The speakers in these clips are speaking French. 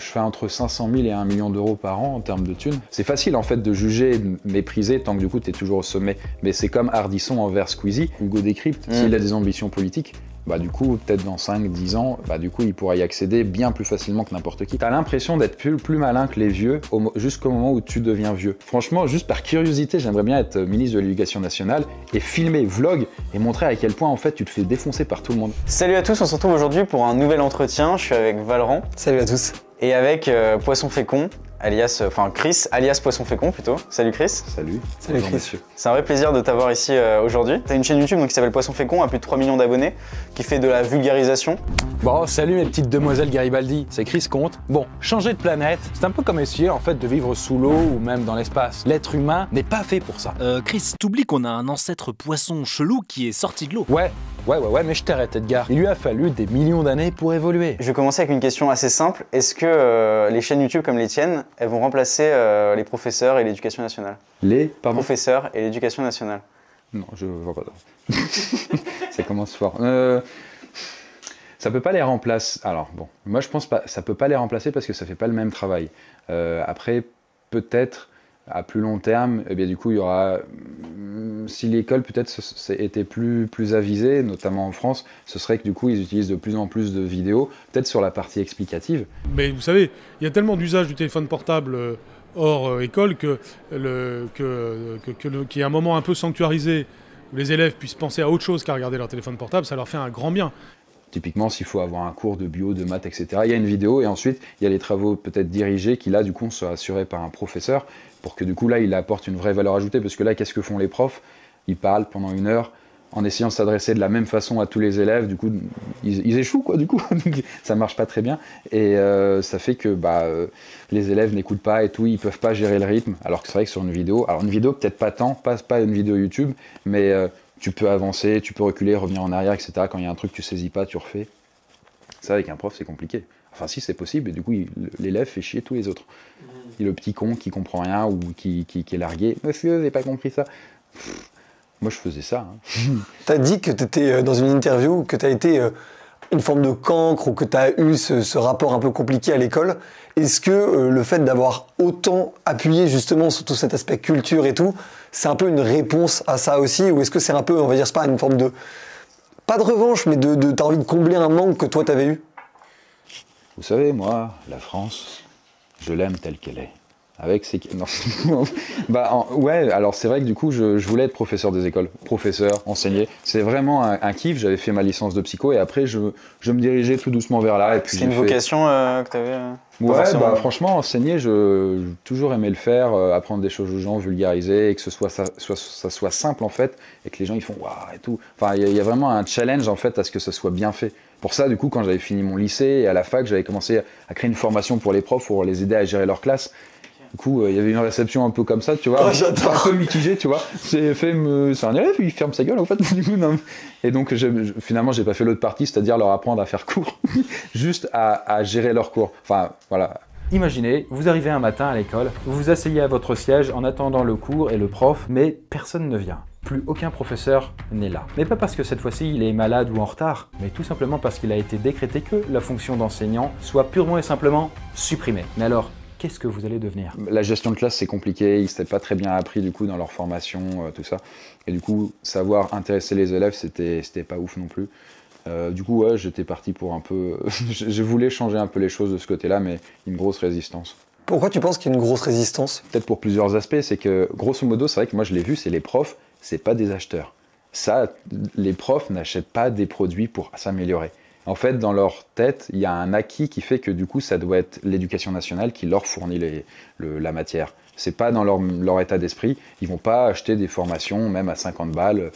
Je fais entre 500 000 et 1 million d'euros par an en termes de thunes. C'est facile en fait de juger de mépriser tant que du coup tu es toujours au sommet. Mais c'est comme Hardisson envers Squeezie, Hugo décrypte. Mm. S'il a des ambitions politiques, bah du coup, peut-être dans 5-10 ans, bah du coup, il pourra y accéder bien plus facilement que n'importe qui. T'as l'impression d'être plus, plus malin que les vieux jusqu'au moment où tu deviens vieux. Franchement, juste par curiosité, j'aimerais bien être ministre de l'Éducation nationale et filmer, vlog et montrer à quel point en fait tu te fais défoncer par tout le monde. Salut à tous, on se retrouve aujourd'hui pour un nouvel entretien. Je suis avec Valran Salut à tous. et avec euh, Poisson Fécond, alias, euh, enfin Chris, alias Poisson Fécond plutôt. Salut Chris. Salut. Salut, Bonjour, Chris. C'est un vrai plaisir de t'avoir ici euh, aujourd'hui. T'as une chaîne YouTube donc, qui s'appelle Poisson Fécond, à plus de 3 millions d'abonnés, qui fait de la vulgarisation. Bon, salut mes petites demoiselles Garibaldi, c'est Chris Comte. Bon, changer de planète, c'est un peu comme essayer en fait de vivre sous l'eau ou même dans l'espace. L'être humain n'est pas fait pour ça. Euh, Chris, t'oublies qu'on a un ancêtre poisson chelou qui est sorti de l'eau. Ouais, ouais, ouais, ouais, mais je t'arrête Edgar. Il lui a fallu des millions d'années pour évoluer. Je vais commencer avec une question assez simple. Est-ce que euh, les chaînes YouTube comme les tiennes, elles vont remplacer euh, les professeurs et l'éducation nationale? Les, pardon? Professeurs et l'éducation nationale. Non, je vois pas. ça commence fort. Euh, ça peut pas les remplacer. Alors bon, moi je pense pas. Ça peut pas les remplacer parce que ça fait pas le même travail. Euh, après, peut-être à plus long terme, eh bien du coup il y aura. hum, Si l'école peut-être était plus plus avisée, notamment en France, ce serait que du coup ils utilisent de plus en plus de vidéos, peut-être sur la partie explicative. Mais vous savez, il y a tellement d'usage du téléphone portable euh, hors euh, école que, le, qu'il y ait un moment un peu sanctuarisé où les élèves puissent penser à autre chose qu'à regarder leur téléphone portable, ça leur fait un grand bien. Typiquement, s'il faut avoir un cours de bio, de maths, etc., il y a une vidéo et ensuite il y a les travaux peut-être dirigés qui là du coup sont assurés par un professeur pour que du coup là il apporte une vraie valeur ajoutée. Parce que là qu'est-ce que font les profs? Ils parlent pendant une heure en essayant de s'adresser de la même façon à tous les élèves, du coup ils, échouent quoi du coup, ça marche pas très bien. Et euh, ça fait que bah, euh, les élèves n'écoutent pas et tout, ils peuvent pas gérer le rythme. Alors que c'est vrai que sur une vidéo, alors une vidéo peut-être pas tant, pas, pas une vidéo YouTube, mais euh, tu peux avancer, tu peux reculer, revenir en arrière, etc. Quand il y a un truc que tu saisis pas, tu refais. Ça, avec un prof, c'est compliqué. Enfin, si, c'est possible, et du coup, l'élève fait chier tous les autres. Et le petit con qui comprend rien ou qui, qui- est largué. Monsieur, j'ai pas compris ça. Moi, je faisais ça. hein. T'as dit que t'étais dans une interview, que t'as été euh, une forme de cancre ou que t'as eu ce, ce rapport un peu compliqué à l'école. Est-ce que euh, le fait d'avoir autant appuyé justement sur tout cet aspect culture et tout, c'est un peu une réponse à ça aussi Ou est-ce que c'est un peu, on va dire, c'est pas une forme de. Pas de revanche, mais de, de- t'as envie de combler un manque que toi t'avais eu? Vous savez, moi, la France, je l'aime telle qu'elle est. Avec ses... Non. bah, en- ouais, alors c'est vrai que du coup, je, je voulais être professeur des écoles. Professeur, enseigner. C'est vraiment un, un kiff. J'avais fait ma licence de psycho et après, je, je me dirigeais tout doucement vers là. Et puis C'est une fait- vocation euh, que euh, pas Ouais, bah, franchement, enseigner, je- j'ai toujours aimé le faire, euh, apprendre des choses aux gens, vulgariser, et que ce soit ça, soit, ça soit simple en fait, et que les gens ils font waouh et tout. Enfin, il y, a- il y a vraiment un challenge en fait à ce que ce soit bien fait. Pour ça, du coup, quand j'avais fini mon lycée et à la fac, j'avais commencé à créer une formation pour les profs pour les aider à gérer leur classe. Du coup, euh, il y avait une réception un peu comme ça, tu vois, Oh, un peu mitigée, tu vois. C'est fait, me- c'est un élève, il ferme sa gueule en fait. Du coup, non. Et donc, finalement, j'ai pas fait l'autre partie, c'est-à-dire leur apprendre à faire cours, juste à, à gérer leurs cours. Enfin, voilà, Imaginez, vous arrivez un matin à l'école, vous vous asseyez à votre siège en attendant le cours et le prof, mais personne ne vient. Plus aucun professeur n'est là. Mais pas parce que cette fois-ci il est malade ou en retard, mais tout simplement parce qu'il a été décrété que la fonction d'enseignant soit purement et simplement supprimée. Mais alors, qu'est-ce que vous allez devenir La gestion de classe, c'est compliqué. Ils s'étaient pas très bien appris du coup dans leur formation, euh, tout ça. Et du coup, savoir intéresser les élèves, c'était c'était pas ouf non plus. Euh, du coup, ouais, j'étais parti pour un peu. je je voulais changer un peu les choses de ce côté-là, mais une grosse résistance. Pourquoi tu penses qu'il y a une grosse résistance? Peut-être pour plusieurs aspects, c'est que grosso modo, c'est vrai que moi je l'ai vu, c'est les profs, c'est pas des acheteurs. Ça, les profs n'achètent pas des produits pour s'améliorer. En fait, dans leur tête, il y a un acquis qui fait que du coup, ça doit être l'éducation nationale qui leur fournit la matière. C'est pas dans leur, état d'esprit. Ils vont pas acheter des formations, même à 50 balles,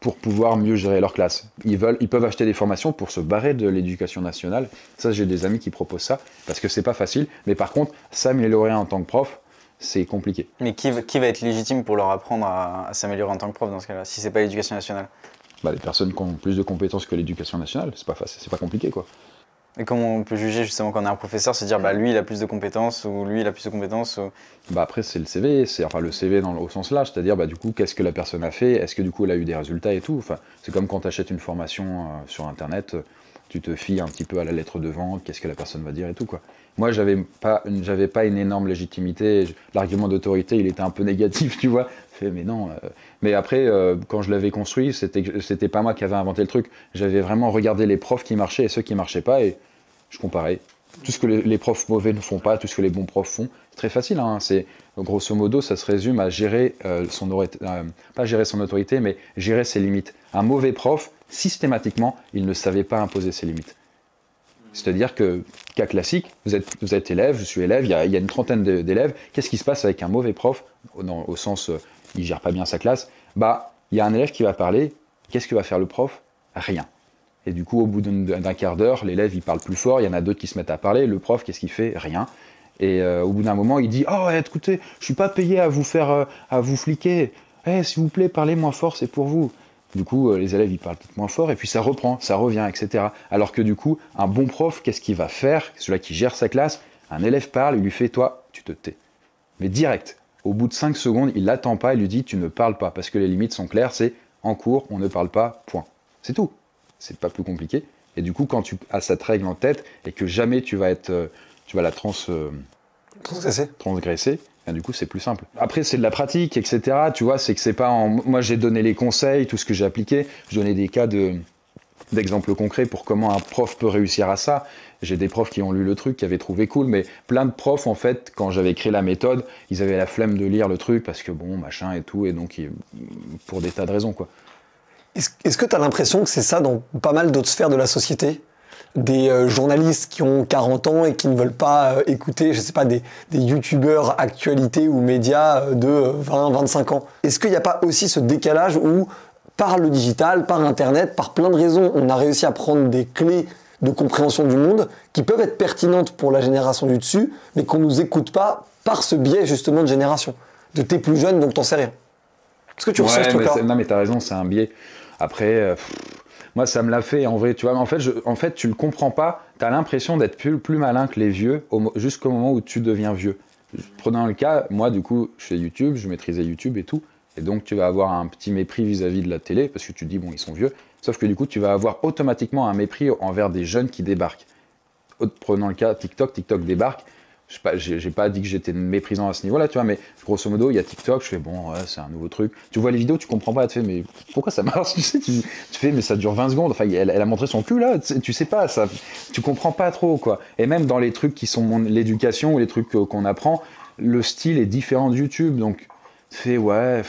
pour pouvoir mieux gérer leur classe. Ils, veulent, ils peuvent acheter des formations pour se barrer de l'éducation nationale. Ça, j'ai des amis qui proposent ça, parce que c'est pas facile. Mais par contre, s'améliorer en tant que prof, c'est compliqué. Mais qui va être légitime pour leur apprendre à, à s'améliorer en tant que prof dans ce cas-là, si c'est pas l'éducation nationale? Bah, les personnes qui ont plus de compétences que l'éducation nationale, c'est pas, facile- c'est pas compliqué, quoi. Et comment on peut juger justement quand on est un professeur, se dire bah lui il a plus de compétences ou lui il a plus de compétences ou... Bah après, c'est le CV, c'est enfin le CV dans, le- au sens large, c'est-à-dire bah, du coup, qu'est-ce que la personne a fait, est-ce que du coup elle a eu des résultats et tout? Enfin, c'est comme quand tu achètes une formation euh, sur Internet, tu te fies un petit peu à la lettre de vente, qu'est-ce que la personne va dire et tout quoi. Moi, j'avais pas, j'avais pas une énorme légitimité. L'argument d'autorité, il était un peu négatif, tu vois. Mais non. euh. Mais après, euh, quand je l'avais construit, c'était, c'était pas moi qui avais inventé le truc. J'avais vraiment regardé les profs qui marchaient et ceux qui marchaient pas, et je comparais. Tout ce que les, profs mauvais ne font pas, tout ce que les bons profs font, c'est très facile. Hein. C'est grosso modo, ça se résume à gérer euh, son euh, pas gérer son autorité, mais gérer ses limites. Un mauvais prof, systématiquement, il ne savait pas imposer ses limites. C'est-à-dire que, cas classique, vous êtes, élève, je suis élève, il y a, une trentaine d'élèves. Qu'est-ce qui se passe avec un mauvais prof, au, sens, euh, il gère pas bien sa classe? Bah, il y a un élève qui va parler. Qu'est-ce que va faire le prof? Rien. Et du coup, au bout d'un quart d'heure, l'élève il parle plus fort, il y en a d'autres qui se mettent à parler. Le prof, qu'est-ce qu'il fait? Rien. Et euh, au bout d'un moment, il dit Oh, écoutez, je suis pas payé à vous faire, euh, à vous fliquer. Eh, s'il vous plaît, parlez moins fort, c'est pour vous. Du coup, euh, les élèves, ils parlent peut-être moins fort, et puis ça reprend, ça revient, etc. Alors que du coup, un bon prof, qu'est-ce qu'il va faire? Celui qui gère sa classe, un élève parle, il lui fait Toi, tu te tais. Mais direct, au bout de 5 secondes, il l'attend pas, il lui dit Tu ne parles pas, parce que les limites sont claires, c'est en cours, on ne parle pas, point. C'est tout. C'est pas plus compliqué. Et du coup, quand tu as cette règle en tête, et que jamais tu vas être. euh, tu vas la trans. euh, transgresser, du coup c'est plus simple. Après c'est de la pratique, etc. Tu vois, c'est que c'est pas. Moi j'ai donné les conseils, tout ce que j'ai appliqué, je donnais des cas de d'exemples concrets pour comment un prof peut réussir à ça. J'ai des profs qui ont lu le truc, qui avaient trouvé cool, mais plein de profs en fait, quand j'avais créé la méthode, ils avaient la flemme de lire le truc parce que bon, machin et tout, et donc pour des tas de raisons quoi. Est-ce que tu as l'impression que c'est ça dans pas mal d'autres sphères de la société? Des euh, journalistes qui ont 40 ans et qui ne veulent pas euh, écouter, je sais pas, des, des youtubeurs actualités ou médias euh, de 20-25 ans. Est-ce qu'il n'y a pas aussi ce décalage où, par le digital, par Internet, par plein de raisons, on a réussi à prendre des clés de compréhension du monde qui peuvent être pertinentes pour la génération du dessus, mais qu'on ne nous écoute pas par ce biais justement de génération? De t'es plus jeune, donc t'en sais rien. Est-ce que tu ressens ce truc-là? non, mais t'as raison, c'est un biais. Après, pff, moi, ça me l'a fait en vrai. Tu vois, en fait, en fait, tu le comprends pas. T'as l'impression d'être plus, plus malin que les vieux jusqu'au moment où tu deviens vieux. Prenons le cas, moi, du coup, je fais YouTube, je maîtrisais YouTube et tout. Et donc, tu vas avoir un petit mépris vis-à-vis de la télé parce que tu dis, bon, ils sont vieux. Sauf que du coup, tu vas avoir automatiquement un mépris envers des jeunes qui débarquent. Prenons le cas TikTok, TikTok débarque. Je sais pas, pas dit que j'étais méprisant à ce niveau-là, tu vois, mais grosso modo, il y a TikTok, je fais bon, ouais, c'est un nouveau truc. Tu vois les vidéos, tu comprends pas, tu fais, mais pourquoi ça marche Tu tu, fais, mais ça dure 20 secondes. Enfin, elle, a montré son cul là, tu tu sais pas, ça, tu comprends pas trop, quoi. Et même dans les trucs qui sont l'éducation ou les trucs qu'on apprend, le style est différent de YouTube, donc tu fais, ouais.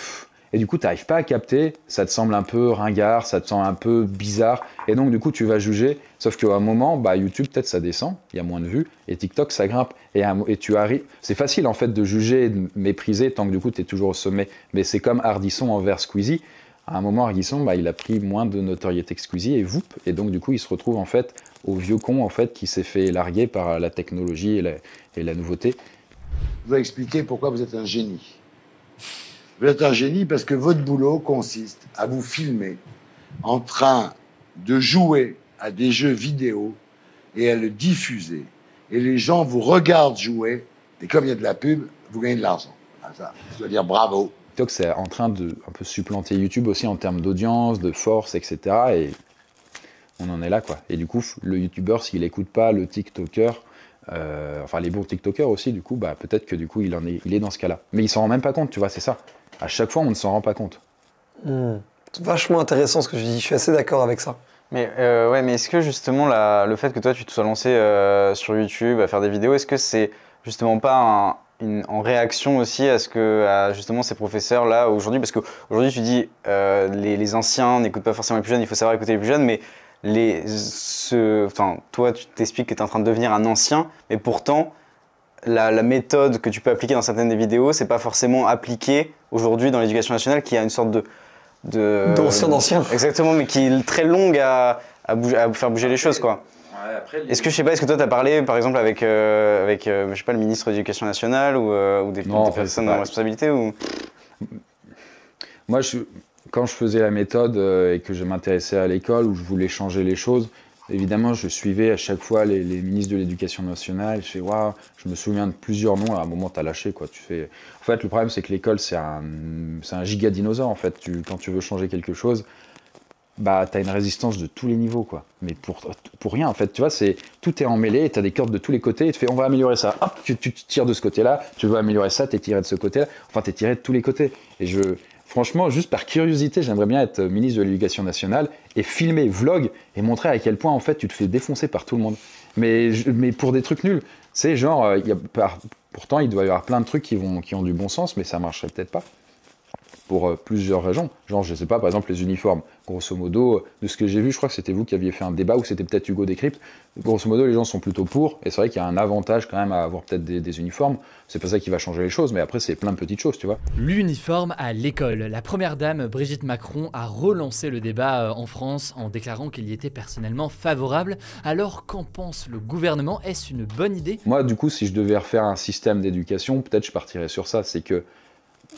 Et du coup, tu n'arrives pas à capter, ça te semble un peu ringard, ça te semble un peu bizarre, et donc du coup, tu vas juger. Sauf qu'à un moment, bah, YouTube, peut-être ça descend, il y a moins de vues, et TikTok, ça grimpe. Et, tu arrives. C'est facile en fait de juger et de mépriser tant que du coup, tu es toujours au sommet. Mais c'est comme Hardisson envers Squeezie. À un moment, Hardisson, bah, il a pris moins de notoriété que Squeezie, et voup, et donc du coup, il se retrouve en fait au vieux con en fait qui s'est fait larguer par la technologie et la, nouveauté. Je vais expliquer pourquoi vous êtes un génie. Vous êtes un génie parce que votre boulot consiste à vous filmer en train de jouer à des jeux vidéo et à le diffuser. Et les gens vous regardent jouer, et comme il y a de la pub, vous gagnez de l'argent. Ah, ça, je dois dire bravo. TikTok, c'est en train de un peu supplanter YouTube aussi en termes d'audience, de force, etc. Et on en est là, quoi. Et du coup, le YouTuber, s'il écoute pas le TikToker, euh, enfin les bons TikTokers aussi, du coup, bah, peut-être que du coup, il, est, dans ce cas-là. Mais il s'en rend même pas compte, tu vois, c'est ça. À chaque fois, on ne s'en rend pas compte. Hmm. C'est vachement intéressant ce que je dis, je suis assez d'accord avec ça. Mais euh, ouais, mais est-ce que justement la- le fait que toi tu te sois lancé euh, sur YouTube à faire des vidéos, est-ce que c'est justement pas un- une- en réaction aussi à ce que à justement ces professeurs là aujourd'hui, parce qu'aujourd'hui tu dis euh, les, les anciens n'écoutent pas forcément les plus jeunes, il faut savoir écouter les plus jeunes, mais les, ce, enfin toi tu t'expliques que tu es en train de devenir un ancien, mais pourtant la, la méthode que tu peux appliquer dans certaines des vidéos, c'est pas forcément appliqué aujourd'hui dans l'éducation nationale, qui a une sorte de de D'ancien d'ancien. Exactement, mais qui est très longue à, à, bouger- à faire bouger les choses, quoi. Est-ce que je sais pas, est-ce que toi t'as parlé par exemple avec, euh, avec euh, je sais pas, le ministre de l'Éducation nationale ou, euh, ou des, Non, des en fait, personnes en responsabilité ou... Moi, je, quand je faisais la méthode euh, et que je m'intéressais à l'école, où je voulais changer les choses, évidemment, je suivais à chaque fois les, ministres de l'Éducation nationale. Je fais, waouh, je me souviens de plusieurs noms. À un moment, tu as lâché, quoi. Tu fais... En fait, le problème, c'est que l'école, c'est un, c'est un giga dinosaure, en fait. Tu, quand tu veux changer quelque chose, bah, tu as une résistance de tous les niveaux, quoi. Mais pour, pour rien, en fait, tu vois, c'est tout est emmêlé, tu as des cordes de tous les côtés, et tu fais, on va améliorer ça. Hop, tu, tu tires de ce côté-là, tu veux améliorer ça, tu es tiré de ce côté-là. Enfin, tu es tiré de tous les côtés. Et je, franchement, juste par curiosité, j'aimerais bien être ministre de l'Éducation nationale et filmer, vlog, et montrer à quel point, en fait, tu te fais défoncer par tout le monde. Mais, pour des trucs nuls. C'est genre, euh, pourtant, il doit y avoir plein de trucs qui ont du bon sens, mais ça marcherait peut-être pas pour euh, plusieurs raisons. Genre, je sais pas, par exemple, les uniformes. Grosso modo, euh, de ce que j'ai vu, je crois que c'était vous qui aviez fait un débat, ou c'était peut-être Hugo Décrypte. Grosso modo, les gens sont plutôt pour, et c'est vrai qu'il y a un avantage quand même à avoir peut-être des, des uniformes. C'est pas ça qui va changer les choses, mais après, c'est plein de petites choses, tu vois. L'uniforme à l'école. La première dame, Brigitte Macron, a relancé le débat euh, en France en déclarant qu'il y était personnellement favorable. Alors qu'en pense le gouvernement? Est-ce une bonne idée? Moi, du coup, si je devais refaire un système d'éducation, peut-être je partirais sur ça. C'est que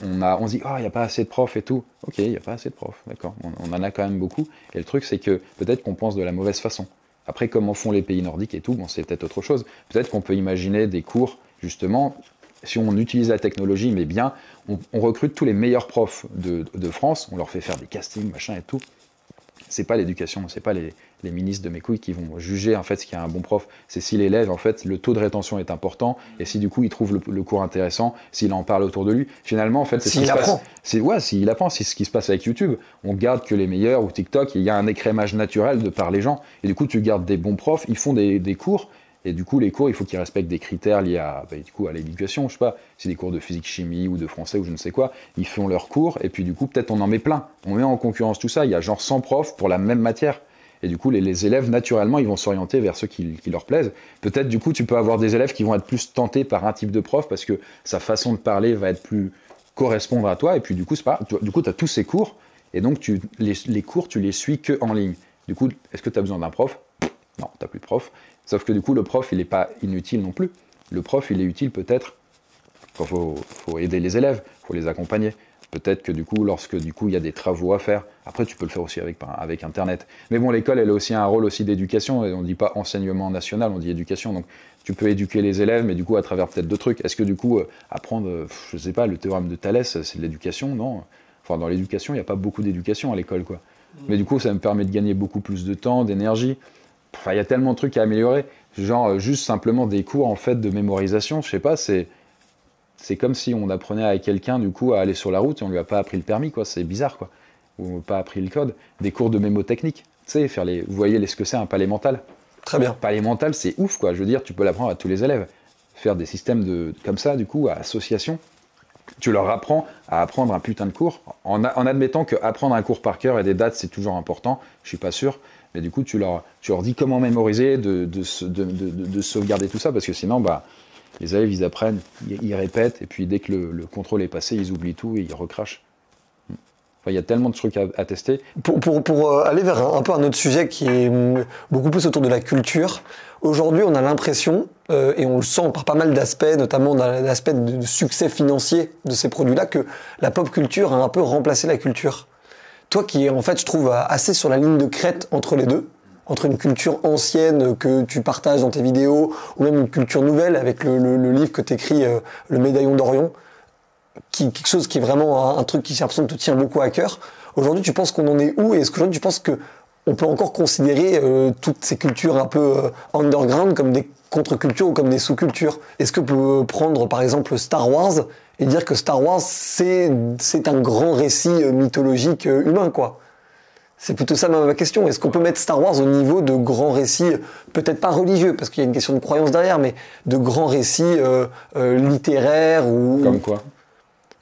on, a, on se dit, oh, il n'y a pas assez de profs et tout. Ok, il n'y a pas assez de profs, d'accord. On, on en a quand même beaucoup. Et le truc, c'est que peut-être qu'on pense de la mauvaise façon. Après, comment font les pays nordiques et tout, bon, c'est peut-être autre chose. Peut-être qu'on peut imaginer des cours, justement, si on utilise la technologie, mais bien, on, on recrute tous les meilleurs profs de, de France, on leur fait faire des castings, machin et tout. C'est pas l'éducation, c'est pas les, les ministres de mes couilles qui vont juger en fait ce qui est un bon prof. C'est si l'élève, en fait, le taux de rétention est important et si du coup il trouve le, le cours intéressant, s'il en parle autour de lui. Finalement, en fait, c'est ce S'il qui se apprend. passe. C'est ouais, s'il apprend, c'est ce qui se passe avec YouTube. On garde que les meilleurs ou TikTok, il y a un écrémage naturel de par les gens. Et du coup, tu gardes des bons profs, ils font des, des cours. Et du coup, les cours, il faut qu'ils respectent des critères liés à, bah, du coup, à l'éducation. Je sais pas, c'est des cours de physique, chimie ou de français ou je ne sais quoi. Ils font leurs cours et puis du coup, peut-être on en met plein. On met en concurrence tout ça. Il y a genre 100 profs pour la même matière. Et du coup, les, élèves, naturellement, ils vont s'orienter vers ceux qui, leur plaisent. Peut-être, du coup, tu peux avoir des élèves qui vont être plus tentés par un type de prof parce que sa façon de parler va être plus correspondre à toi. Et puis, du coup, pas, tu, du coup, as tous ces cours. Et donc, tu, les, cours, tu les suis que en ligne. Du coup, est-ce que tu as besoin d'un prof? Non, tu plus de prof. Sauf que du coup, le prof, il n'est pas inutile non plus. Le prof, il est utile peut-être. Il faut, faut aider les élèves, il faut les accompagner. Peut-être que du coup, lorsque du coup il y a des travaux à faire, après tu peux le faire aussi avec, avec Internet. Mais bon, l'école, elle a aussi un rôle aussi d'éducation. Et on ne dit pas enseignement national, on dit éducation. Donc tu peux éduquer les élèves, mais du coup à travers peut-être d'autres trucs. Est-ce que du coup euh, apprendre, euh, je sais pas, le théorème de Thalès, c'est de l'éducation? Non. Enfin, dans l'éducation, il n'y a pas beaucoup d'éducation à l'école, quoi. Mais du coup, ça me permet de gagner beaucoup plus de temps, d'énergie. Enfin, il y a tellement de trucs à améliorer. Genre, euh, juste simplement des cours en fait de mémorisation, je sais pas, c'est. C'est comme si on apprenait à quelqu'un du coup à aller sur la route et on lui a pas appris le permis, quoi. C'est bizarre, quoi. Ou pas appris le code. Des cours de mémotechnique. Tu sais, faire les. Vous voyez les- ce que c'est un palais mental Très bien. Palais mental, c'est ouf, quoi. Je veux dire, tu peux l'apprendre à tous les élèves. Faire des systèmes de comme ça, du coup, à association. Tu leur apprends à apprendre un putain de cours, en, a- en admettant que apprendre un cours par cœur et des dates, c'est toujours important. Je suis pas sûr. Mais du coup, tu leur, dis comment mémoriser, de, sauvegarder tout ça, parce que sinon, bah, les élèves, ils apprennent, ils, répètent, et puis dès que le, le contrôle est passé, ils oublient tout et ils recrachent. Enfin, il y a tellement de trucs à, tester. Pour, euh, aller vers un, peu un autre sujet qui est hum, beaucoup plus autour de la culture, aujourd'hui on a l'impression, euh, et on le sent par pas mal d'aspects, notamment dans l'aspect de, de succès financier de ces produits-là, que la pop culture a un peu remplacé la culture. Toi qui en fait, je trouve, assez sur la ligne de crête entre les deux, entre une culture ancienne que tu partages dans tes vidéos, ou même une culture nouvelle avec le, livre que tu écris, Le Médaillon d'Orion, qui, quelque chose qui est vraiment un, un truc qui, j'ai l'impression, te tient beaucoup à cœur. Aujourd'hui, tu penses qu'on en est où? Et est-ce qu'aujourd'hui, tu penses que on peut encore considérer euh, toutes ces cultures un peu euh, underground comme des contre-cultures ou comme des sous-cultures. Est-ce que peut prendre par exemple Star Wars et dire que Star Wars c'est un grand récit euh, mythologique euh, humain quoi? C'est plutôt ça ma question. Est-ce qu'on peut mettre Star Wars au niveau de grands récits, peut-être pas religieux, parce qu'il y a une question de croyance derrière, mais de grands récits euh, euh, littéraires ou Comme quoi?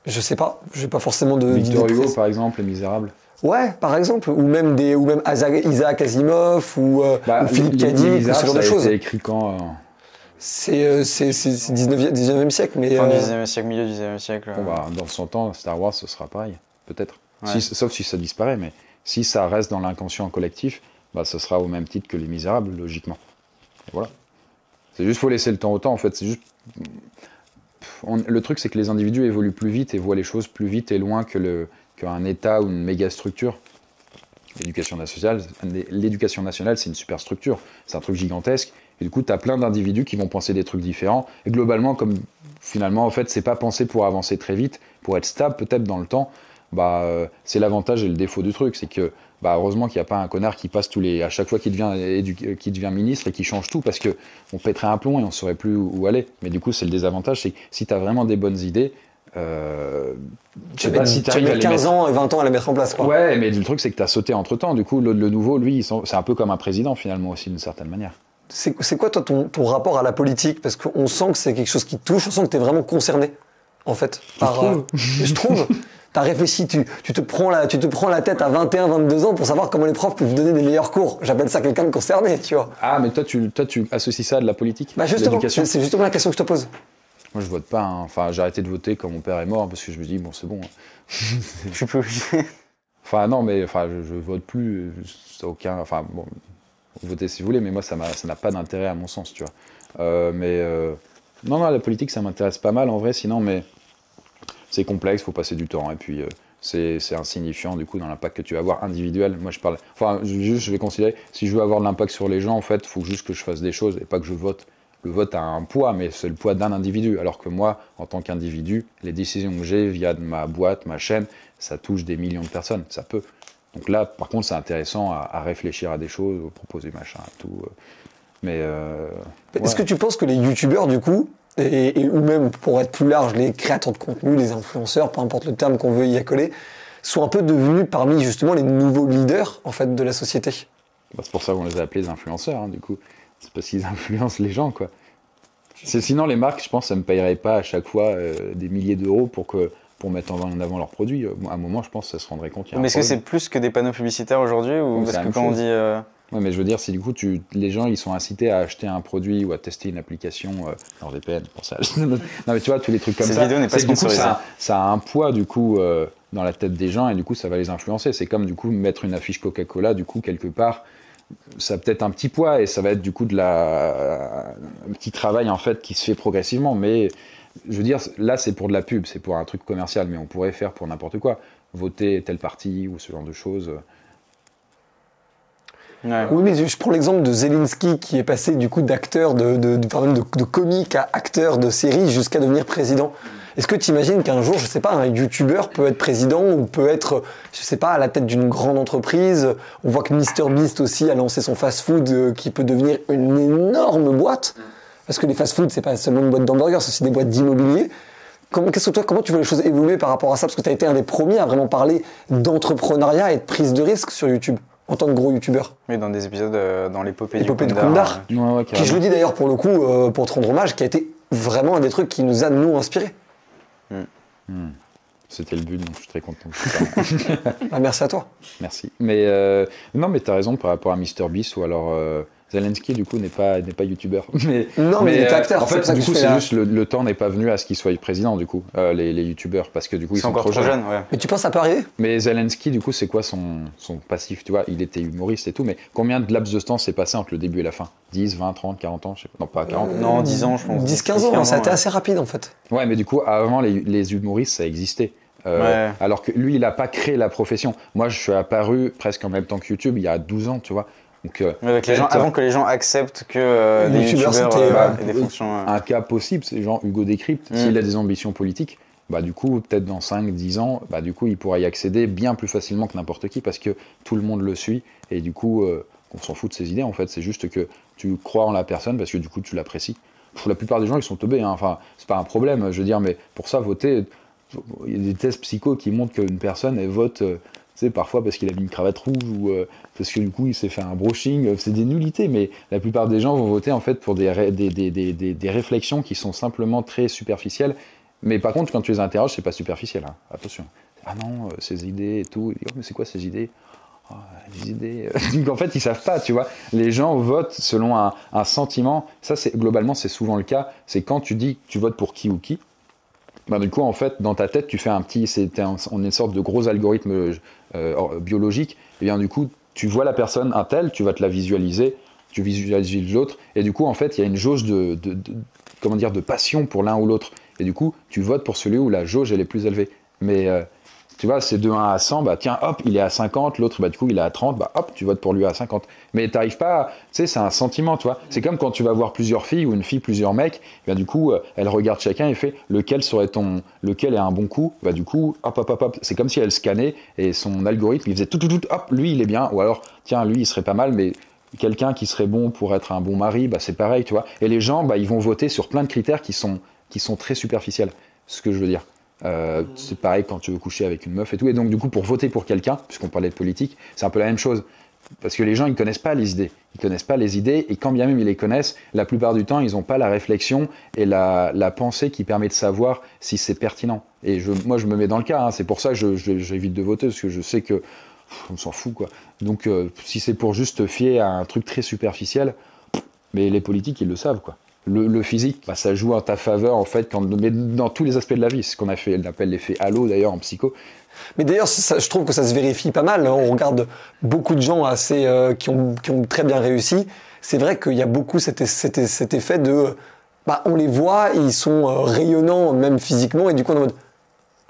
Je sais pas, j'ai pas forcément de Victor Hugo, par exemple, Les Misérables. Ouais, par exemple, ou même des, ou même Isaac Asimov ou, euh, Bah, ou Philippe ou ce genre de choses. été écrit quand euh, C'est euh, c'est c'est- c'est 19e, 19e siècle, mais Fin euh, du 19e siècle, milieu du 19e siècle. Bon, bah, dans 100 ans, Star Wars, ce sera pareil, peut-être. Ouais. Si- sauf si ça disparaît, mais si ça reste dans l'inconscient collectif, bah, ce sera au même titre que Les Misérables, logiquement. Et voilà. C'est juste, faut laisser le temps au temps, en fait. C'est juste. Pff, on- le truc, c'est que les individus évoluent plus vite et voient les choses plus vite et loin que le qu'un État ou une méga structure. L'éducation nationale, l'éducation nationale, c'est une super structure. C'est un truc gigantesque. Et du coup, tu as plein d'individus qui vont penser des trucs différents. Et globalement, comme finalement, en fait, c'est pas pensé pour avancer très vite, pour être stable peut-être dans le temps, bah, euh, c'est l'avantage et le défaut du truc. C'est que, bah, heureusement qu'il n'y a pas un connard qui passe tous les, à chaque fois qu'il devient, qui devient ministre et qui change tout parce que on pèterait un plomb et on saurait plus où aller. Mais du coup, c'est le désavantage. C'est que si tu as vraiment des bonnes idées, euh, je sais Tu pas si les 15 mettre- ans et 20 ans à la mettre en place. Quoi. Ouais, mais le truc, c'est que tu as sauté entre temps. Du coup, le, le nouveau, lui, c'est un peu comme un président finalement aussi, d'une certaine manière. C'est quoi toi ton, ton rapport à la politique? Parce qu'on sent que c'est quelque chose qui te touche, on sent que tu es vraiment concerné, en fait. Par, trouves euh, je trouve. T'as réfléchi, tu, tu, te prends la, tu te prends la tête à 21, 22 ans pour savoir comment les profs peuvent donner des meilleurs cours. J'appelle ça quelqu'un de concerné, tu vois. Ah, mais toi, tu, toi, tu associes ça à de la politique? Bah justement, c'est justement la question que je te pose. Moi, je vote pas. hein. Enfin, j'ai arrêté de voter quand mon père est mort hein, parce que je me dis, bon, c'est bon. Je suis obligé. Enfin, non, mais enfin, je, je vote plus. euh, Ça a aucun. Enfin, bon, votez si vous voulez, mais moi, ça m'a- ça n'a pas d'intérêt à mon sens, tu vois. Euh, mais euh, non, non, la politique, ça m'intéresse pas mal en vrai, sinon, mais c'est complexe, faut passer du temps. Et puis, euh, c'est c'est insignifiant, du coup, dans l'impact que tu vas avoir individuel. Moi, je parle. Enfin, juste, je vais considérer, si je veux avoir de l'impact sur les gens, en fait, il faut juste que je fasse des choses et pas que je vote. Le vote a un poids, mais c'est le poids d'un individu. Alors que moi, en tant qu'individu, les décisions que j'ai via ma boîte, ma chaîne, ça touche des millions de personnes. Ça peut. Donc là, par contre, c'est intéressant à, à réfléchir à des choses, proposer machin, tout. euh. Mais euh, Est-ce ouais. que tu penses que les youtubeurs, du coup, et, et- ou même pour être plus large, les créateurs de contenu, les influenceurs, peu importe le terme qu'on veut y accoler, sont un peu devenus parmi justement les nouveaux leaders en fait de la société? Bah, c'est pour ça qu'on les a appelés les influenceurs, hein, du coup. C'est parce qu'ils influencent les gens, quoi. Sinon, les marques, je pense, ça ne me payerait pas à chaque fois euh, des milliers d'euros pour, que, pour mettre en avant leurs produits. À un moment, je pense ça se rendrait compte. Mais est-ce que c'est plus que des panneaux publicitaires aujourd'hui ou Oui, parce que quand on dit euh, Ouais, mais je veux dire, si du coup, tu, les gens, ils sont incités à acheter un produit ou à tester une application, euh, alors VPN, pour ça. non, mais tu vois, tous les trucs comme Cette ça. vidéo n'est pas du coup, sponsorisée. ça, ça a un poids, du coup, euh, dans la tête des gens et du coup, ça va les influencer. C'est comme, du coup, mettre une affiche Coca-Cola, du coup, quelque part, ça a peut-être un petit poids et ça va être, du coup, de la, un petit travail, en fait, qui se fait progressivement. Mais, je veux dire, là, c'est pour de la pub, c'est pour un truc commercial, mais on pourrait faire pour n'importe quoi. Voter tel parti ou ce genre de choses. ouais. Oui, mais je prends l'exemple de Zelensky qui est passé du coup d'acteur, de, de, de, de comique à acteur de série jusqu'à devenir président. Est-ce que tu imagines qu'un jour, je sais pas, un youtubeur peut être président ou peut être, je sais pas, à la tête d'une grande entreprise? On voit que MrBeast aussi a lancé son fast-food euh, qui peut devenir une énorme boîte. Parce que les fast-food, c'est pas seulement une boîte d'hamburgers, c'est aussi des boîtes d'immobilier. Comment, qu'est-ce que toi, comment tu vois les choses évoluer par rapport à ça? Parce que tu as été un des premiers à vraiment parler d'entrepreneuriat et de prise de risque sur YouTube, en tant que gros youtubeur. Oui, dans des épisodes, euh, dans l'épopée du L'épopée de Kundar, Kundar. Ouais, ouais, Qui, je le dis d'ailleurs pour le coup, euh, pour te rendre hommage, qui a été vraiment un des trucs qui nous a, nous, inspirés. Hmm. C'était le but, donc je suis très content. Ah, merci à toi. Merci. Mais euh, non, mais tu as raison par rapport à MrBeast ou alors euh, Zelensky, du coup, n'est pas, n'est pas youtubeur. Mais, Non, mais il était euh, acteur, En fait, du coup, c'est juste le, le temps n'est pas venu à ce qu'il soit président, du coup, euh, les, les youtubeurs, parce que du coup, ils C'est sont encore trop trop jeunes. jeune, ouais. Mais tu penses que ça peut arriver Mais Zelensky, du coup, c'est quoi son, son passif? Tu vois, il était humoriste et tout, mais combien de laps de temps s'est passé entre le début et la fin? 10, 20, 30, 40 ans je sais pas. Non, pas 40. Non, 10 ans, je pense. 10-15 ans, 10-15 ça a été ouais. assez rapide en fait. Ouais, mais du coup, avant, les, les humoristes, ça existait. Euh, Ouais. Alors que lui, il n'a pas créé la profession. Moi, je suis apparu presque en même temps que YouTube, il y a 12 ans, tu vois. Donc, euh, avec les gens, avant que les gens acceptent que euh, des youtubeurs, bah, des fonctions. un cas possible, c'est genre Hugo Décrypte, Mm. s'il a des ambitions politiques, bah du coup, peut-être dans 5, 10 ans, bah du coup, il pourra y accéder bien plus facilement que n'importe qui parce que tout le monde le suit et du coup, euh, on s'en fout de ses idées en fait. C'est juste que tu crois en la personne parce que du coup, tu l'apprécies. Pour la plupart des gens, ils sont teubés, hein. enfin, c'est pas un problème, je veux dire, mais pour ça, voter, il y a des tests psycho qui montrent qu'une personne, elle vote. Sais, parfois parce qu'il a mis une cravate rouge ou euh, parce que du coup il s'est fait un brushing, euh, c'est des nullités, mais la plupart des gens vont voter en fait pour des, des, des, des, réflexions qui sont simplement très superficielles. Mais par contre, quand tu les interroges, c'est pas superficiel, hein. attention. Ah non, euh, ces idées et tout, oh, mais c'est quoi ces idées? Ah, Les idées. Donc en fait, ils savent pas, tu vois. Les gens votent selon un, un sentiment. Ça, c'est globalement, c'est souvent le cas. C'est quand tu dis que tu votes pour qui ou qui, bah, du coup, en fait, dans ta tête, tu fais un petit. C'est un- on est une sorte de gros algorithme euh, or- biologique. Et bien, du coup, tu vois la personne, un tel, tu vas te la visualiser, tu visualises l'autre. Et du coup, en fait, il y a une jauge de- comment dire, de passion pour l'un ou l'autre. Et du coup, tu votes pour celui où la jauge elle est plus élevée. Mais euh, Tu vois, c'est de 1 à 100, bah tiens, hop, il est à 50, l'autre, bah du coup, il est à 30, bah hop, tu votes pour lui à 50. Mais t'arrives pas, tu sais, c'est un sentiment, tu vois. C'est comme quand tu vas voir plusieurs filles ou une fille, plusieurs mecs, bah du coup, euh, elle regarde chacun et fait lequel serait ton, lequel est un bon coup, bah du coup, hop, hop, hop, hop. C'est comme si elle scannait et son algorithme, il faisait tout, tout, tout, hop, lui, il est bien, ou alors, tiens, lui, il serait pas mal, mais quelqu'un qui serait bon pour être un bon mari, bah c'est pareil, tu vois. Et les gens, bah ils vont voter sur plein de critères qui sont, qui sont très superficiels, ce que je veux dire. Euh, c'est pareil quand tu veux coucher avec une meuf et tout. Et donc, du coup, pour voter pour quelqu'un, puisqu'on parlait de politique, c'est un peu la même chose. Parce que les gens, ils connaissent pas les idées. Ils connaissent pas les idées, et quand bien même ils les connaissent, la plupart du temps, ils n'ont pas la réflexion et la, la pensée qui permet de savoir si c'est pertinent. Et je, moi, je me mets dans le cas. hein. C'est pour ça que j'évite de voter, parce que je sais que on s'en fout, quoi. Donc, euh, si c'est pour juste te fier à un truc très superficiel, mais les politiques, ils le savent, quoi. Le, le physique, bah, ça joue en ta faveur, en fait, quand, mais dans tous les aspects de la vie. C'est ce qu'on a fait, on appelle l'effet halo, d'ailleurs, en psycho. Mais d'ailleurs, ça- je trouve que ça se vérifie pas mal. hein. On regarde beaucoup de gens assez, euh, qui, ont, qui ont très bien réussi. C'est vrai qu'il y a beaucoup cet, cet- cet effet de. Bah, on les voit, ils sont euh, rayonnants, même physiquement, et du coup, on est en mode.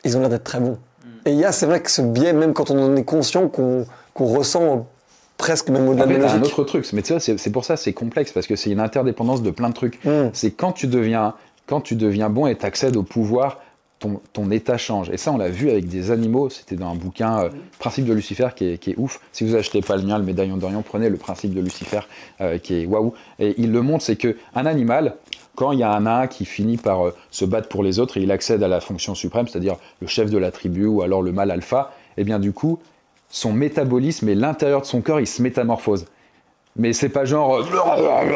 Ils ont l'air d'être très bons. Et il y a, c'est vrai que ce biais, même quand on en est conscient, qu'on qu'on ressent presque même au-delà de la un autre truc, mais tu vois, c'est pour ça, c'est complexe, parce que c'est une interdépendance de plein de trucs. Mm. C'est quand tu deviens, quand tu deviens bon et t'accèdes au pouvoir, ton, ton état change. Et ça, on l'a vu avec des animaux. C'était dans un bouquin, euh, Principe de Lucifer, qui est, qui est ouf. Si vous achetez pas le mien, le médaillon d'Orion, prenez le Principe de Lucifer, euh, qui est waouh. Et il le montre, c'est que un animal, quand il y a un nain qui finit par euh, se battre pour les autres et il accède à la fonction suprême, c'est-à-dire le chef de la tribu ou alors le mâle alpha, et bien du coup, son métabolisme et l'intérieur de son corps, il se métamorphose. Mais c'est pas genre,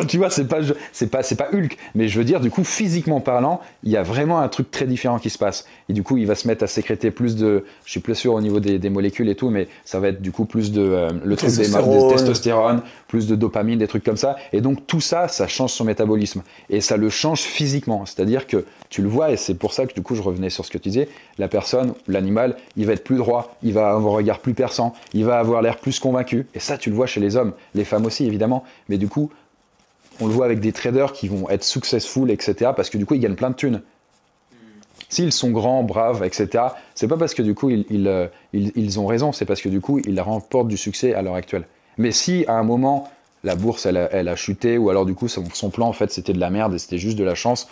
tu vois, c'est pas, c'est pas, c'est pas Hulk. Mais je veux dire, du coup, physiquement parlant, il y a vraiment un truc très différent qui se passe. Et du coup, il va se mettre à sécréter plus de, je suis plus sûr au niveau des, des molécules et tout, mais ça va être du coup plus de, euh, le truc des, des Testostérone. testostérone, plus de dopamine, des trucs comme ça. Et donc tout ça, ça change son métabolisme et ça le change physiquement. C'est-à-dire que tu le vois et c'est pour ça que du coup, je revenais sur ce que tu disais. La personne, l'animal, il va être plus droit, il va avoir un regard plus perçant, il va avoir l'air plus convaincu. Et ça, tu le vois chez les hommes, les femmes aussi évidemment. Mais du coup, on le voit avec des traders qui vont être successful, etc. Parce que du coup, ils gagnent plein de thunes. S'ils sont grands, braves, etc., c'est pas parce que du coup ils, euh, ils- ils ont raison, c'est parce que du coup ils remportent du succès à l'heure actuelle. Mais si à un moment la bourse elle elle a chuté ou alors du coup son, son plan en fait c'était de la merde et c'était juste de la chance,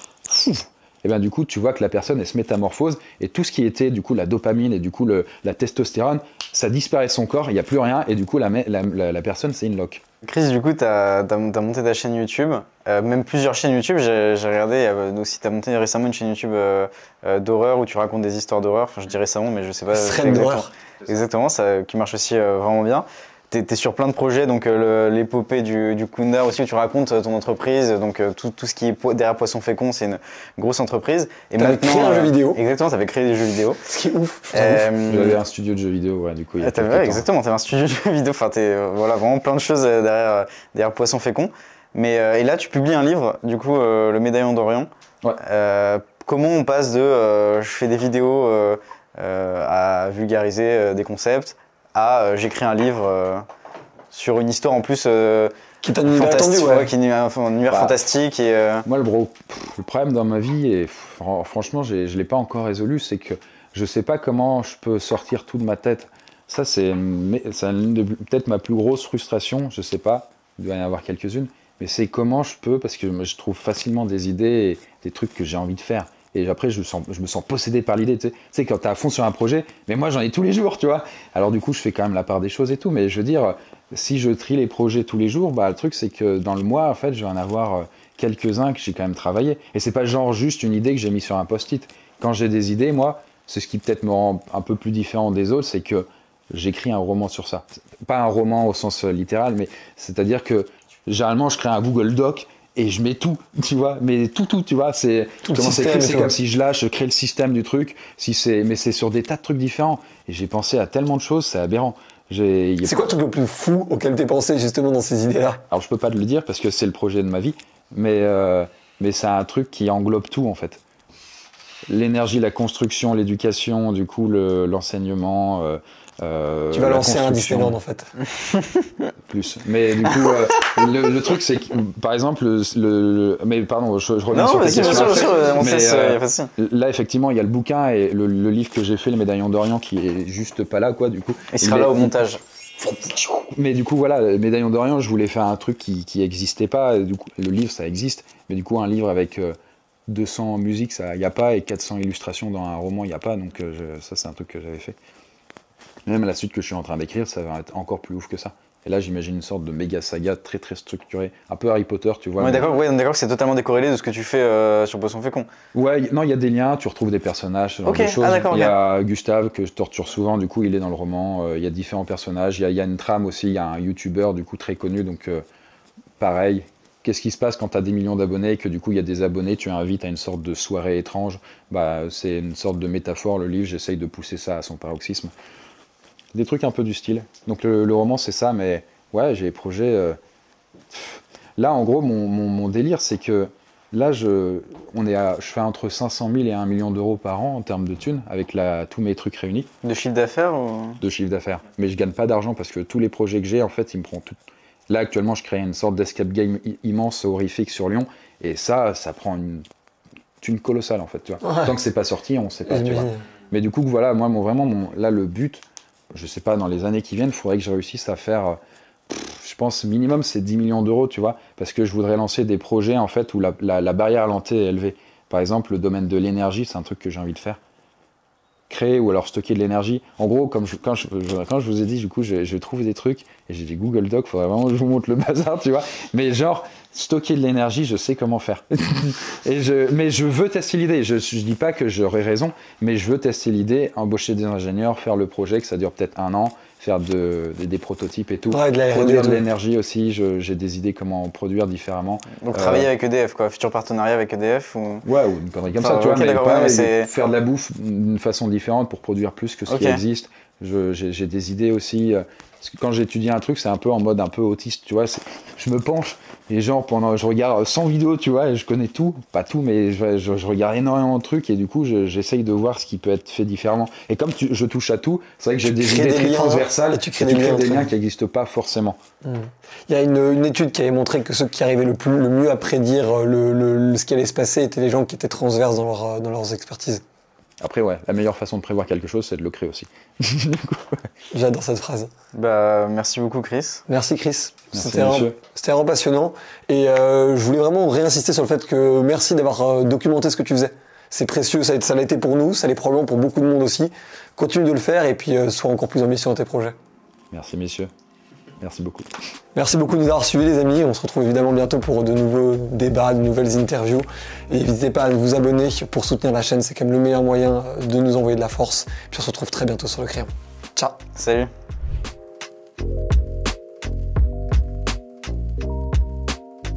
et bien du coup tu vois que la personne elle se métamorphose et tout ce qui était du coup la dopamine et du coup le- la testostérone, ça disparaît de son corps, il n'y a plus rien et du coup la, la, la- la personne c'est une lock. Chris, du coup, tu as, monté ta chaîne YouTube, euh, même plusieurs chaînes YouTube. J'ai regardé, y a aussi, tu as monté récemment une chaîne YouTube euh, euh, d'horreur où tu racontes des histoires d'horreur. Enfin, je dis récemment, mais je sais pas. Exactement. d'horreur. Exactement, ça, qui marche aussi euh, vraiment bien. Tu es, sur plein de projets, donc euh, l'épopée du, du Kunda aussi, où tu racontes euh, ton entreprise, donc euh, tout, tout ce qui est po- derrière Poisson Fécond, c'est une grosse entreprise. Et T'avais créé un jeu vidéo. Exactement, tu avais créé des jeux vidéo. Ce qui est ouf. ça J'avais un studio de jeux vidéo, ouais, du coup il y a ah, exactement, t'avais un studio de jeux vidéo, enfin, t'es, euh, voilà, vraiment plein de choses derrière, derrière Poisson Fécond. Mais, euh, et là, tu publies un livre, du coup, euh, Le Médaillon. Ouais. Euh, comment on passe de euh, je fais des vidéos euh, euh, à vulgariser euh, des concepts à euh, j'écris un livre euh, sur une histoire en plus euh, Qui ouais. ouais, est un, un univers Bah. fantastique et euh, Moi, le, pff, le problème dans ma vie, et fr- franchement, je ne l'ai pas encore résolu, c'est que je ne sais pas comment je peux sortir tout de ma tête. Ça, c'est peut-être ma plus grosse frustration, je ne sais pas, il doit y en avoir quelques-unes, mais c'est comment je peux, parce que je trouve facilement des idées et des trucs que j'ai envie de faire. Et après, je, me sens possédé par l'idée. Tu sais, quand tu es à fond sur un projet, mais moi, j'en ai tous les jours, tu vois. Alors, du coup, je fais quand même la part des choses et tout. Mais je veux dire, si je trie les projets tous les jours, bah, le truc, c'est que dans le mois, en fait, je vais en avoir euh, quelques-uns que j'ai quand même travaillé. Et c'est pas genre juste une idée que j'ai mis sur un post-it. Quand j'ai des idées, moi, c'est ce qui peut-être me rend un peu plus différent des autres, c'est que j'écris un roman sur ça. Pas un roman au sens euh, littéral, mais c'est-à-dire que généralement, je crée un Google Doc et je mets tout, tu vois, mais tout, tout, tu vois, c'est comment c'est c'est comme si je lâche, je crée le système du truc, si c'est, mais c'est sur des tas de trucs différents. Et j'ai pensé à tellement de choses, c'est aberrant. A- C'est quoi le truc le plus fou auquel t'es pensé justement dans ces idées-là? Alors je peux pas te le dire parce que c'est le projet de ma vie, mais, euh, mais c'est un truc qui englobe tout en fait. L'énergie, la construction, l'éducation, du coup le- l'enseignement, euh, euh, Tu vas la lancer un. Disneyland en fait. plus. Mais du coup, euh, le, le truc, c'est que, par exemple, le, le- mais pardon, je, je reviens Non, sur ta vas-y, bien sûr, bien sûr, on Mais, sait, euh. Là, effectivement, il y a le bouquin et le, le livre que j'ai fait, le Médaillon d'Orient, qui est juste pas là, quoi, du coup. Il sera Mais- là au montage. Mais du coup, voilà, le Médaillon d'Orient, je voulais faire un truc qui, qui existait pas. Du coup, le livre, ça existe. Mais du coup, un livre avec euh, 200 musiques, ça y a pas, et 400 illustrations dans un roman, il y a pas. Donc, euh, je- ça, c'est un truc que j'avais fait. Même la suite que je suis en train d'écrire, ça va être encore plus ouf que ça. Et là, j'imagine une sorte de méga saga très très structurée, un peu Harry Potter, tu vois. Mais- d'accord ouais, d'accord que c'est totalement décorrélé de ce que tu fais euh, sur Poisson Fécond. Ouais, y- non, il y a des liens, tu retrouves des personnages, ce genre Ok, de choses. ah, d'accord, il y a Gustave que je torture souvent, du coup il est dans le roman. euh, Il y a différents personnages. Il y a, il y a une trame aussi, il y a un youtubeur du coup très connu, donc euh, pareil. Qu'est-ce qui se passe quand tu as des millions d'abonnés et que du coup il y a des abonnés, tu invites à une sorte de soirée étrange? Bah, C'est une sorte de métaphore, le livre, j'essaye de pousser ça à son paroxysme. Des trucs un peu du style. Donc le, le roman c'est ça, mais ouais, j'ai des projets. euh. Là en gros, mon, mon- mon délire c'est que Là, je, on est à, je fais entre 500 000 et 1 million d'euros par an en termes de thunes, avec la, tous mes trucs réunis, De chiffre d'affaires ou... de chiffre d'affaires. Mais je gagne pas d'argent parce que tous les projets que j'ai, en fait, ils me prennent tout. Là, actuellement, je crée une sorte d'escape game immense, horrifique sur Lyon, et ça, ça prend une thune colossale, en fait. Tu vois. Ouais. Tant que c'est pas sorti, on sait pas. tu vois. Mais du coup, voilà, moi, mon, vraiment, mon, là, le but, je sais pas, dans les années qui viennent, il faudrait que je réussisse à faire, euh, je pense, minimum, c'est 10 millions d'euros, tu vois, parce que je voudrais lancer des projets, en fait, où la barrière à l'entrée est élevée. Par exemple, le domaine de l'énergie, c'est un truc que j'ai envie de faire. Créer ou alors stocker de l'énergie. En gros, comme je, quand, je, quand je vous ai dit, du coup, je, je trouve des trucs et j'ai des Google Docs, faudrait vraiment que je vous montre le bazar, tu vois. Mais genre, stocker de l'énergie, je sais comment faire. et je, mais je veux tester l'idée. Je, je dis pas que j'aurai raison, mais je veux tester l'idée, embaucher des ingénieurs, faire le projet, que ça dure peut-être un an, faire de, des, des prototypes et tout. Ouais, de la produire de l'énergie aussi, j'ai des idées comment produire différemment. Donc Euh, travailler avec EDF, quoi. Futur partenariat avec EDF ou... Ouais, ou une connerie comme Enfin, ça, tu vois, mais, pas ouais, mais c'est- faire de la bouffe d'une façon différente pour produire plus que ce qui existe. J'ai j'ai des idées aussi. Parce que quand j'étudie un truc, c'est un peu en mode un peu autiste, tu vois. Je me penche et genre pendant, je regarde 100 vidéos, tu vois, et je connais tout, pas tout, mais je, je- je regarde énormément de trucs et du coup, je- j'essaye de voir ce qui peut être fait différemment. Et comme tu- je touche à tout, c'est vrai que j'ai des idées des liens, transversales et tu crées des liens qui n'existent pas forcément. Il y a une, une étude qui avait montré que ceux qui arrivaient le, plus, le mieux à prédire euh, le, le- le- ce qui allait se passer étaient les gens qui étaient transverses dans, leur, euh, dans leurs expertises. Après, ouais, la meilleure façon de prévoir quelque chose, c'est de le créer aussi. J'adore cette phrase. Bah, merci beaucoup, Chris. Merci Chris. C'était vraiment, passionnant. Et euh, je voulais vraiment réinsister sur le fait que merci d'avoir euh, documenté ce que tu faisais. C'est précieux, ça l'a été pour nous, ça l'est probablement pour beaucoup de monde aussi. Continue de le faire et puis euh, sois encore plus ambitieux dans tes projets. Merci, messieurs. Merci beaucoup. Merci beaucoup de nous avoir suivis les amis. On se retrouve évidemment bientôt pour de nouveaux débats, de nouvelles interviews. Et n'hésitez pas à vous abonner pour soutenir la chaîne. C'est quand même le meilleur moyen de nous envoyer de la force. Puis on se retrouve très bientôt sur le crayon. Ciao. Salut.